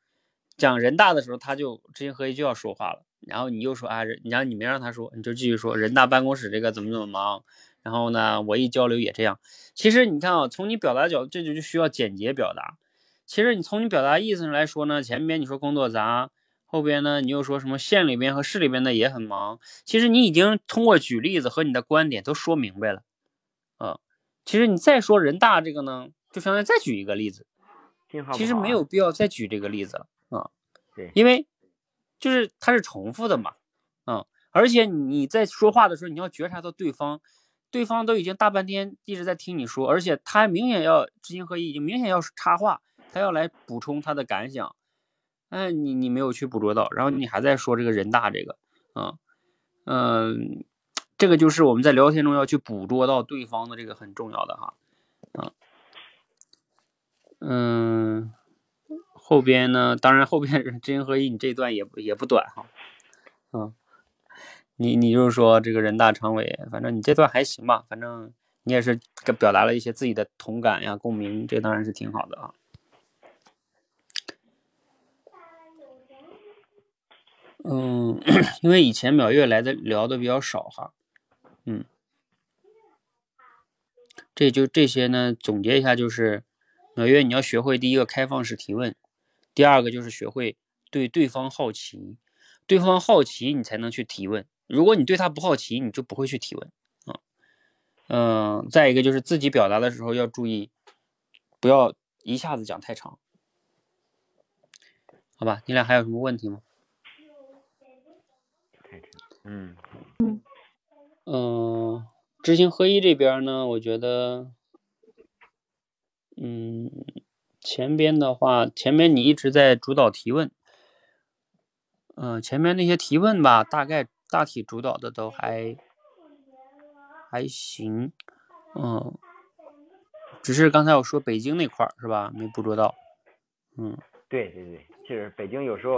讲人大的时候，他就知行合一就要说话了，然后你又说啊，然后你没让他说，你就继续说人大办公室这个怎么怎么忙，然后呢，我一交流也这样。其实你看啊，从你表达角度，这就就需要简洁表达。其实你从你表达意思上来说呢，前面你说工作杂。后边呢，你又说什么县里边和市里边的也很忙。其实你已经通过举例子和你的观点都说明白了，啊，其实你再说人大这个呢，就相当于再举一个例子，其实没有必要再举这个例子了啊。对，因为就是它是重复的嘛，嗯，而且你在说话的时候，你要觉察到对方，对方都已经大半天一直在听你说，而且他明显要知行合一，已经明显要插话，他要来补充他的感想。哎，你你没有去捕捉到，然后你还在说这个人大这个，啊，嗯，这个就是我们在聊天中要去捕捉到对方的这个很重要的哈，啊，嗯，后边呢，当然后边 <laughs> 知行合一，你这段也也不短哈，嗯，你你就是说这个人大常委，反正你这段还行吧，反正你也是表达了一些自己的同感呀、共鸣，这当然是挺好的啊。嗯，<coughs> 因为以前淼月来的聊的比较少哈，嗯，这就这些呢，总结一下就是，淼月你要学会第一个开放式提问，第二个就是学会对对方好奇，对方好奇你才能去提问，如果你对他不好奇，你就不会去提问啊，嗯，再一个就是自己表达的时候要注意，不要一下子讲太长，好吧？你俩还有什么问题吗？嗯嗯嗯，知行合一这边呢，我觉得，嗯，前边的话，前面你一直在主导提问，嗯，前面那些提问吧，大概大体主导的都还还行，嗯，只是刚才我说北京那块儿是吧，没捕捉到，嗯，对对对，其实北京有时候，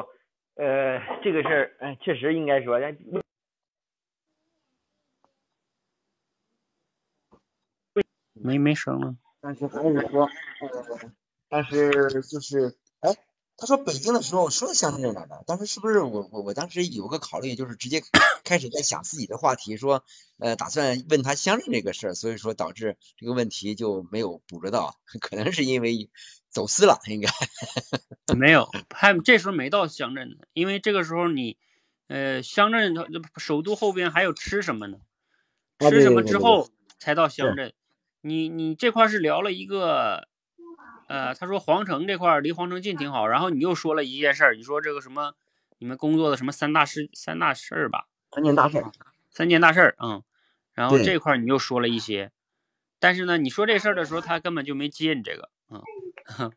呃，这个事儿，哎，确实应该说，但没没声了，但是还是说，呃，但是就是，哎，他说北京的时候说乡镇来的，当时是不是我我我当时有个考虑，就是直接开始在想自己的话题，说，呃，打算问他乡镇这个事儿，所以说导致这个问题就没有捕捉到，<laughs> 可能是因为走私了，应该 <laughs> 没有，还这时候没到乡镇呢，因为这个时候你，呃，乡镇首都后边还有吃什么呢？吃什么之后才到乡镇。你你这块是聊了一个，呃，他说皇城这块离皇城近挺好，然后你又说了一件事儿，你说这个什么你们工作的什么三大事三大事儿吧，三件大事儿，三件大事儿，嗯，然后这块你又说了一些，但是呢，你说这事儿的时候，他根本就没接你这个，嗯，<laughs>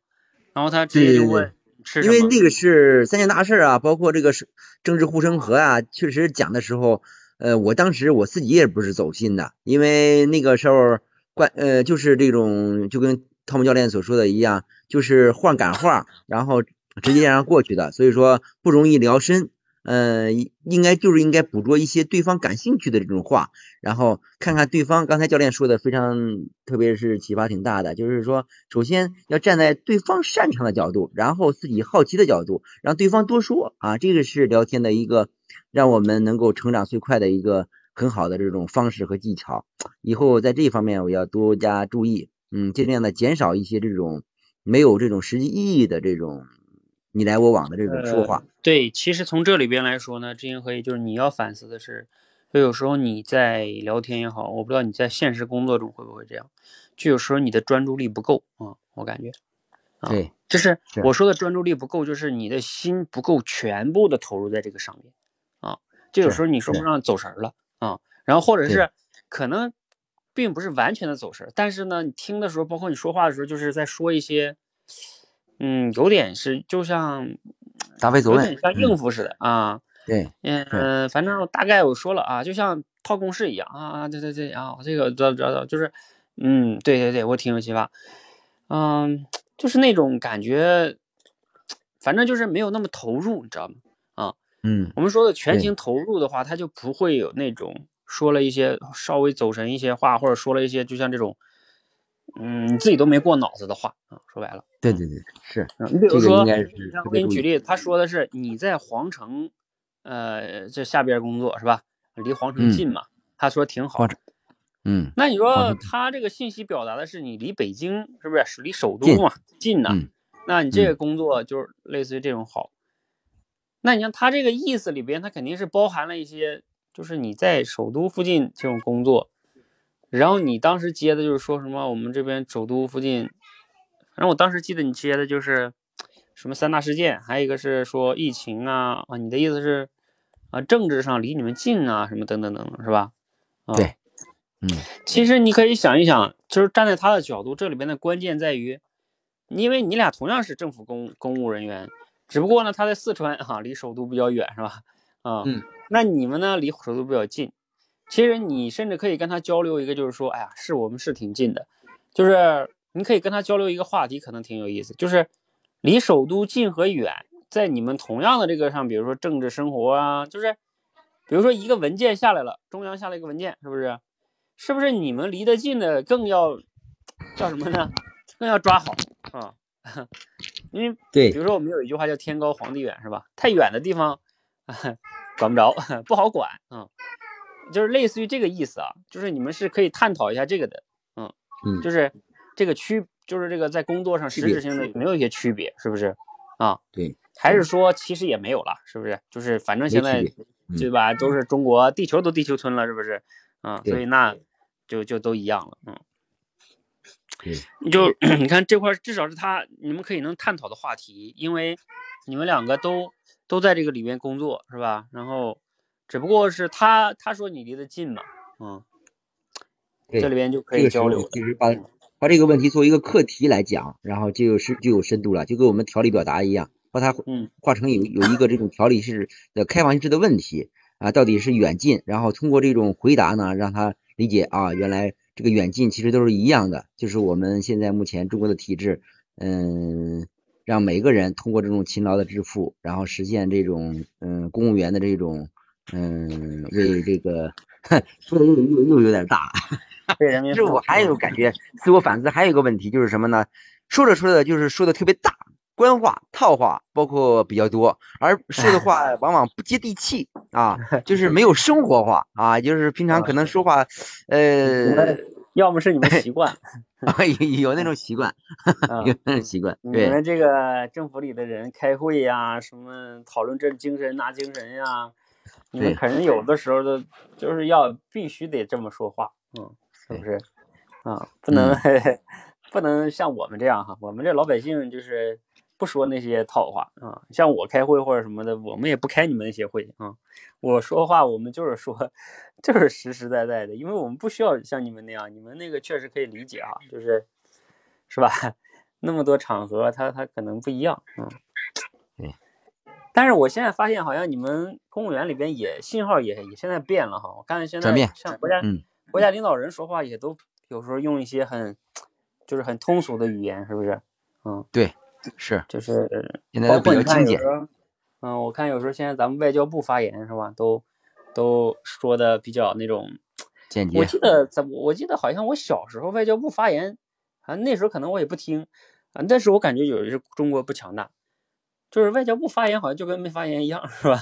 然后他直接问吃什么，因为那个是三件大事啊，包括这个是政治护城河啊，确实讲的时候，呃，我当时我自己也不是走心的，因为那个时候关呃就是这种就跟汤姆教练所说的一样，就是换感话，然后直接让过去的，所以说不容易聊深。呃，应该就是应该捕捉一些对方感兴趣的这种话，然后看看对方刚才教练说的非常，特别是启发挺大的，就是说，首先要站在对方擅长的角度，然后自己好奇的角度，让对方多说啊，这个是聊天的一个让我们能够成长最快的一个很好的这种方式和技巧。以后在这方面我要多加注意，嗯，尽量的减少一些这种没有这种实际意义的这种你来我往的这种说话。对，其实从这里边来说呢，知行合一就是你要反思的是，就有时候你在聊天也好，我不知道你在现实工作中会不会这样，就有时候你的专注力不够啊、我感觉，啊，对，就是是我说的专注力不够，就是你的心不够全部的投入在这个上面啊，就有时候你说不上走神儿了啊，然后或者是可能并不是完全的走神，但是呢，你听的时候，包括你说话的时候，就是在说一些，嗯，有点是就像答非所问有点，像嗯。应付似的啊。对，嗯、反正大概我说了啊，就像套公式一样啊，对对对啊，这个知道知道，就是，嗯，对对对，我挺有启发，嗯，就是那种感觉，反正就是没有那么投入，你知道吗？啊嗯，我们说的全。情投入的话，他就不会有那种说了一些稍微走神一些话，或者说了一些就像这种，嗯，你自己都没过脑子的话啊。说白了，对对对，是嗯你比如说，我。给你举例，他说的是你在皇城，呃，这下边工作是吧？离皇城嗯近嘛，他说挺好嗯那你说他这个信息表达的是你离北京是不是？是离首都嘛，近呐。嗯那你这个嗯工作就是类似于这种好。那你像他这个意思里边，他肯定是包含了一些，就是你在首都附近这种工作，然后你当时接的就是说什么我们这边首都附近，反正我当时记得你接的就是什么三大事件，还有一个是说疫情啊啊，你的意思是啊政治上离你们近啊什么等等等等是吧？啊、对，嗯其实你可以想一想，就是站在他的角度，这里边的关键在于，因为你俩同样是政府公公务人员，只不过呢他在四川哈、离首都比较远是吧？啊，嗯，那你们呢离首都比较近，其实你甚至可以跟他交流一个，就是说，哎呀，是我们是挺近的，就是你可以跟他交流一个话题，可能挺有意思，就是离首都近和远，在你们同样的这个上，比如说政治生活啊，就是比如说一个文件下来了，中央下了一个文件，是不是？是不是你们离得近的更要叫什么呢？更要抓好啊，因为对比如说我们有一句话叫“天高皇帝远”，是吧？太远的地方 <laughs> 管不着，<laughs> 不好管嗯、就是类似于这个意思啊，就是你们是可以探讨一下这个的，嗯就是这个区，就是这个在工作上实质性的有没有一些区别，是不是？啊，对，还是说其实也没有了，是不是？就是反正现在对吧，都是中国地球都地球村了，是不是？啊，所以那就就都一样了，嗯。对，你就 <clears throat> 你看这块至少是他你们可以能探讨的话题，因为你们两个都都在这个里面工作是吧？然后只不过是他他说你离得近嘛，嗯，这里边就可以交流的。其实把把这个问题作为一个课题来讲，然后就有深就有深度了，就跟我们条理表达一样，把它嗯化成有有一个这种条理式的开放式的问题啊，到底是远近，然后通过这种回答呢，让他理解啊，原来这个远近其实都是一样的，就是我们现在目前中国的体制，嗯，让每个人通过这种勤劳的致富，然后实现这种嗯公务员的这种嗯为这个说的又又又有点大。<laughs> 被人民其实我还有感觉，自我反思还有一个问题就是什么呢？说着说着就是说的特别大，官话、套话，包括比较多，而 <laughs> 说的话 <laughs> 往往不接地气啊，<laughs> 就是没有生活化啊，就是平常可能说话，呃，要么是你们习惯，有有那种习惯，啊有那种习惯，你们。这个政府里的人开会呀，什么讨论这精神那精神呀，你们对可能有的时候都就是要必须得这么说话，嗯，是不是？啊，不能、不能像我们这样哈，我们这老百姓就是不说那些套话啊。像我开会或者什么的，我们也不开你们那些会啊。我说话我们就是说，就是实实在在的，因为我们不需要像你们那样，你们那个确实可以理解啊，就是是吧？<laughs> 那么多场合，他他可能不一样，嗯。对。但是我现在发现，好像你们公务员里边也信号也也现在变了哈。我看现在像国家国家领导人说话也都有时候用一些很。就是很通俗的语言，是不是？嗯，对，是，就是现在比较精简。嗯，我看有时候现在咱们外交部发言是吧，都都说的比较那种简洁。我记得在，我记得好像我小时候外交部发言，啊，那时候可能我也不听啊，但是我感觉有的是中国不强大，就是外交部发言好像就跟没发言一样，是吧？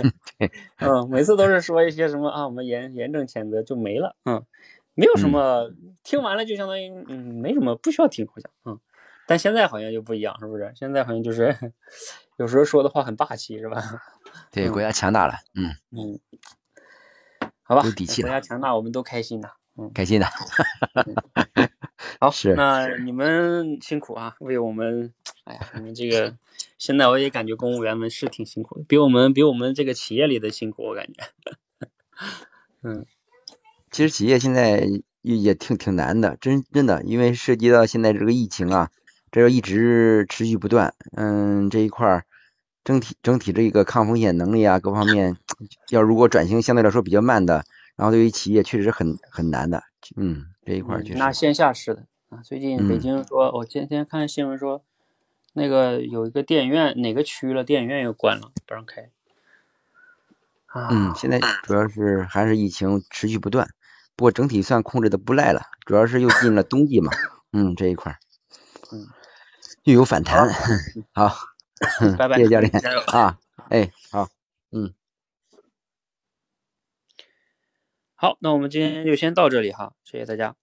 <laughs> 嗯，每次都是说一些什么啊，我们严严正谴责就没了，嗯。没有什么，听完了就相当于嗯，没什么，不需要听，好像嗯，但现在好像就不一样，是不是？现在好像就是 <laughs> 有时候说的话很霸气，是吧？<laughs> 对，国家强大了，嗯嗯，好吧，有底气国家强大，我们都开心的，嗯，开心的。<laughs> 好，是，那你们辛苦啊，为我们，哎呀，你们这个现在我也感觉公务员们是挺辛苦的，比我们比我们这个企业里的辛苦，我感觉，嗯。其实企业现在也也挺挺难的，真真的，因为涉及到现在这个疫情啊，这要一直持续不断，嗯，这一块儿整体整体这个抗风险能力啊，各方面要如果转型相对来说比较慢的，然后对于企业确实很很难的，嗯，这一块儿确实。那线下是的啊，最近北京说，我今天看新闻说，那个有一个电影院哪个区了，电影院又关了，不让开。嗯，现在主要是还是疫情持续不断。不过整体算控制的不赖了，主要是又进了冬季嘛，嗯，这一块儿，嗯，又有反弹，好，<laughs> 拜拜，<laughs> 谢谢教练啊，哎，好，嗯，好，那我们今天就先到这里哈，谢谢大家。